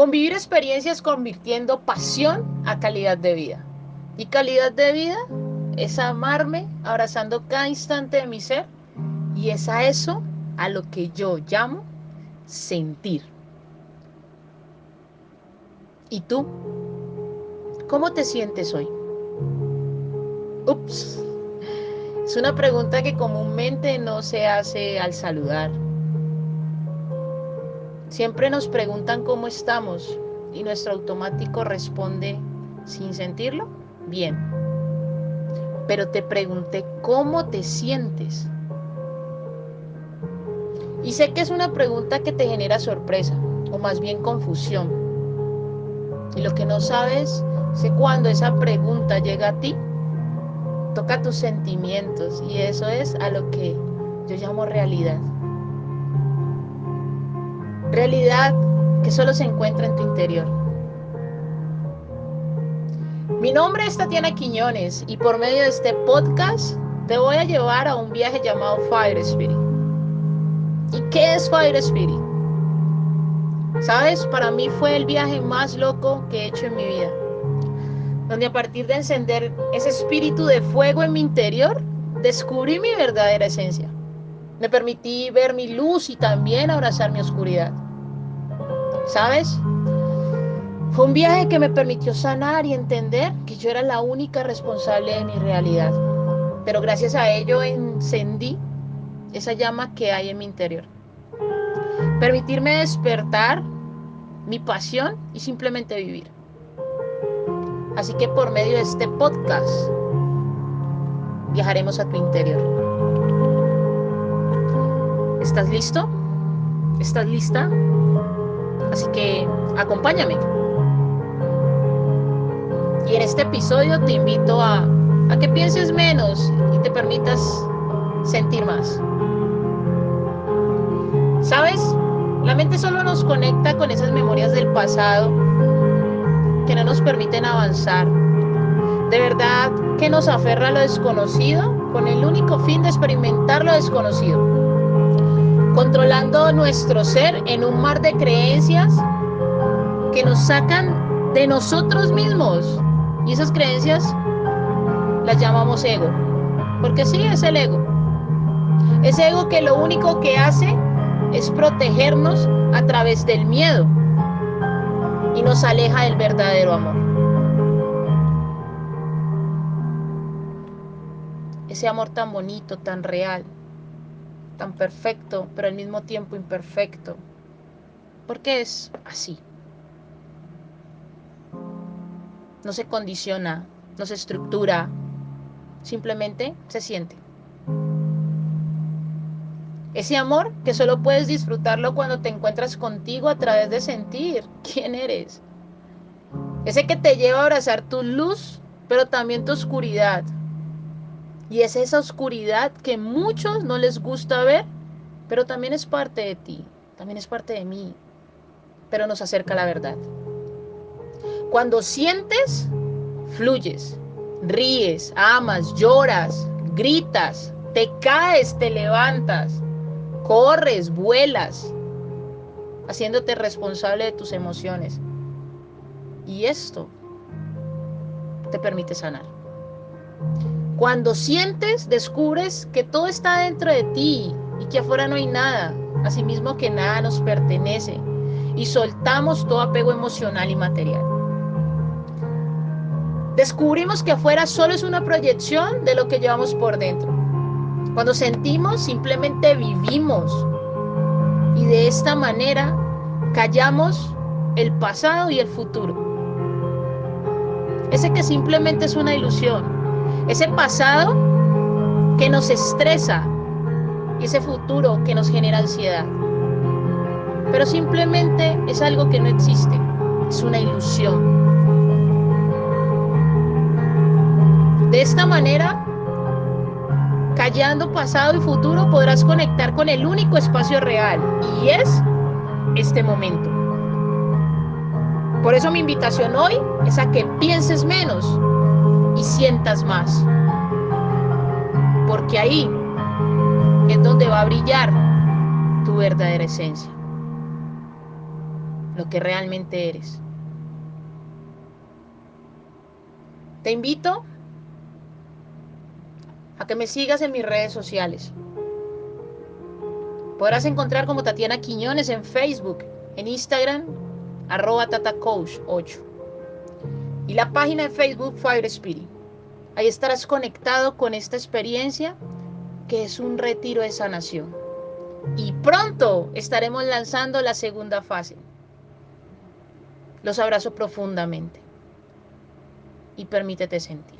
Convivir experiencias convirtiendo pasión a calidad de vida. Y calidad de vida es amarme abrazando cada instante de mi ser y es a eso a lo que yo llamo sentir. ¿Y tú? ¿Cómo te sientes hoy? Ups. Es una pregunta que comúnmente no se hace al saludar. Siempre nos preguntan cómo estamos y nuestro automático responde sin sentirlo, bien. Pero te pregunté cómo te sientes. Y sé que es una pregunta que te genera sorpresa o más bien confusión. Y lo que no sabes es cuando esa pregunta llega a ti, toca tus sentimientos y eso es a lo que yo llamo realidad. Realidad que solo se encuentra en tu interior. Mi nombre es Tatiana Quiñones y por medio de este podcast te voy a llevar a un viaje llamado Fire Spirit. ¿Y qué es Fire Spirit? Sabes, para mí fue el viaje más loco que he hecho en mi vida. Donde a partir de encender ese espíritu de fuego en mi interior, descubrí mi verdadera esencia. Me permití ver mi luz y también abrazar mi oscuridad. ¿Sabes? Fue un viaje que me permitió sanar y entender que yo era la única responsable de mi realidad. Pero gracias a ello encendí esa llama que hay en mi interior. Permitirme despertar mi pasión y simplemente vivir. Así que por medio de este podcast viajaremos a tu interior. ¿Estás listo? ¿Estás lista? Así que acompáñame. Y en este episodio te invito a, a que pienses menos y te permitas sentir más. ¿Sabes? La mente solo nos conecta con esas memorias del pasado que no nos permiten avanzar. De verdad que nos aferra a lo desconocido con el único fin de experimentar lo desconocido. Controlando nuestro ser en un mar de creencias que nos sacan de nosotros mismos. Y esas creencias las llamamos ego. Porque sí, es el ego. Ese ego que lo único que hace es protegernos a través del miedo y nos aleja del verdadero amor. Ese amor tan bonito, tan real, tan perfecto, pero al mismo tiempo imperfecto. Porque es así. No se condiciona, no se estructura, simplemente se siente. Ese amor que solo puedes disfrutarlo cuando te encuentras contigo a través de sentir quién eres. Ese que te lleva a abrazar tu luz, pero también tu oscuridad. Y es esa oscuridad que muchos no les gusta ver, pero también es parte de ti, también es parte de mí, pero nos acerca la verdad. Cuando sientes, fluyes, ríes, amas, lloras, gritas, te caes, te levantas corres, vuelas, haciéndote responsable de tus emociones. Y esto te permite sanar. Cuando sientes, descubres que todo está dentro de ti y que afuera no hay nada, asimismo que nada nos pertenece, y soltamos todo apego emocional y material. Descubrimos que afuera solo es una proyección de lo que llevamos por dentro. Cuando sentimos, simplemente vivimos. Y de esta manera callamos el pasado y el futuro. Ese que simplemente es una ilusión. Ese pasado que nos estresa y ese futuro que nos genera ansiedad. Pero simplemente es algo que no existe. Es una ilusión. De esta manera Callando pasado y futuro podrás conectar con el único espacio real y es este momento. Por eso mi invitación hoy es a que pienses menos y sientas más. Porque ahí es donde va a brillar tu verdadera esencia. lo que realmente eres. Te invito a que me sigas en mis redes sociales. Podrás encontrar como Tatiana Quiñones en Facebook, en Instagram, arroba tatacoach8. Y la página de Facebook Fire Spirit. Ahí estarás conectado con esta experiencia que es un retiro de sanación. Y pronto estaremos lanzando la segunda fase. Los abrazo profundamente y permítete sentir.